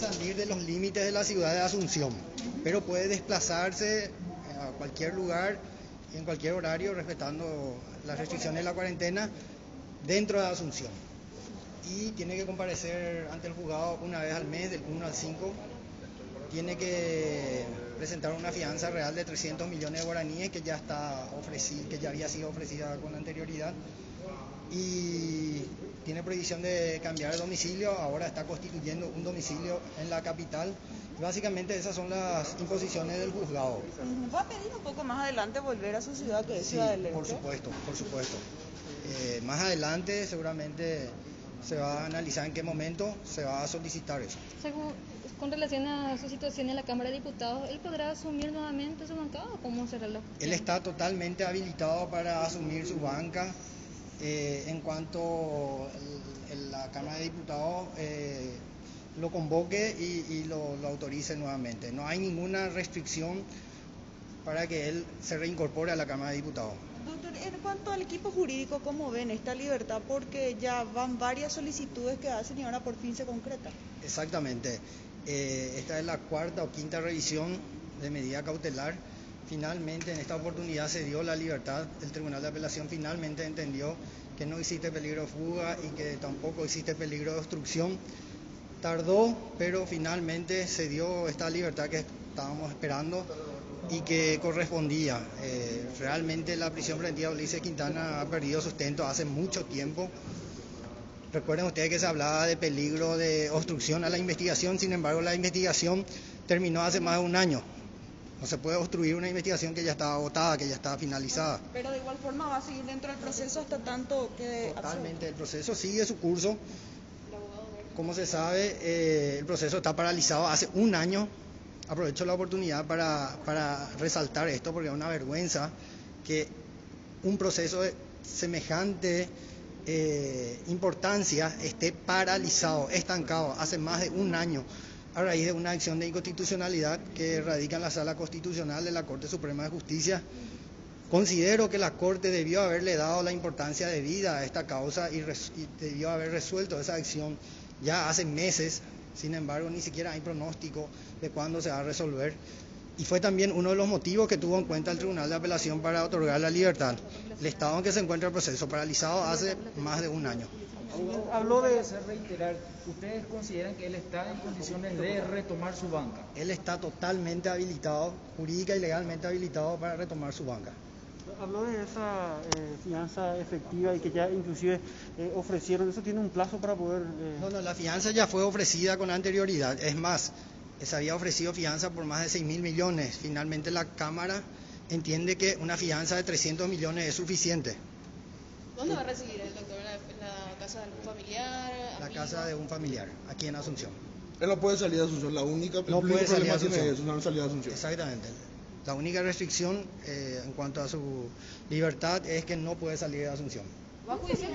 salir de los límites de la ciudad de Asunción, pero puede desplazarse a cualquier lugar en cualquier horario respetando las restricciones de la cuarentena dentro de Asunción. Y tiene que comparecer ante el juzgado una vez al mes, del 1 al 5. Tiene que presentar una fianza real de 300 millones de guaraníes que ya está ofrecida, que ya había sido ofrecida con anterioridad. Y tiene prohibición de cambiar de domicilio, ahora está constituyendo un domicilio en la capital. Básicamente esas son las imposiciones del juzgado. ¿Va a pedir un poco más adelante volver a su ciudad que es Sí, Ciudad del Este? por supuesto, por supuesto. Eh, más adelante seguramente se va a analizar en qué momento se va a solicitar eso. Según- con relación a su situación en la Cámara de Diputados, ¿él podrá asumir nuevamente su bancada o cómo será la Él está totalmente habilitado para asumir su banca eh, en cuanto el- el- la Cámara de Diputados eh, lo convoque y, y lo, lo autorice nuevamente. No hay ninguna restricción para que él se reincorpore a la Cámara de Diputados. Doctor, en cuanto al equipo jurídico, ¿cómo ven esta libertad? Porque ya van varias solicitudes que hacen y ahora por fin se concreta. Exactamente. Eh, esta es la cuarta o quinta revisión de medida cautelar. Finalmente, en esta oportunidad se dio la libertad. El Tribunal de Apelación finalmente entendió que no existe peligro de fuga y que tampoco existe peligro de obstrucción. Tardó, pero finalmente se dio esta libertad que estábamos esperando y que correspondía. Eh, realmente la prisión preventiva Ulises Quintana ha perdido sustento hace mucho tiempo. Recuerden ustedes que se hablaba de peligro de obstrucción a la investigación, sin embargo la investigación terminó hace más de un año. No se puede obstruir una investigación que ya está agotada, que ya está finalizada. Pero de igual forma va a seguir dentro del proceso hasta tanto que... Totalmente, el proceso sigue su curso. Como se sabe, eh, el proceso está paralizado hace un año. Aprovecho la oportunidad para, para resaltar esto porque es una vergüenza que un proceso de semejante eh, importancia esté paralizado, estancado hace más de un año a raíz de una acción de inconstitucionalidad que radica en la sala constitucional de la Corte Suprema de Justicia. Considero que la Corte debió haberle dado la importancia debida a esta causa y, y debió haber resuelto esa acción ya hace meses. Sin embargo, ni siquiera hay pronóstico de cuándo se va a resolver. Y fue también uno de los motivos que tuvo en cuenta el Tribunal de Apelación para otorgar la libertad. El estado en que se encuentra el proceso paralizado hace más de un año. Habló de hacer reiterar, ¿ustedes consideran que él está en condiciones de retomar su banca? Él está totalmente habilitado, jurídica y legalmente habilitado para retomar su banca. Habló de esa eh, fianza efectiva y que ya inclusive eh, ofrecieron, ¿eso tiene un plazo para poder...? eh, No, no, la fianza ya fue ofrecida con anterioridad. Es más, se había ofrecido fianza por más de 6 mil millones. Finalmente la Cámara entiende que una fianza de 300 millones es suficiente. ¿Dónde va a recibir el doctor? ¿En la, casa de algún familiar? La casa de un familiar, aquí en Asunción. Él no puede salir de Asunción, la única, No puede salir de tiene Asunción. eso, no salir de Asunción. Exactamente. La única restricción eh, en cuanto a su libertad es que no puede salir de Asunción. ¿Va a juicio?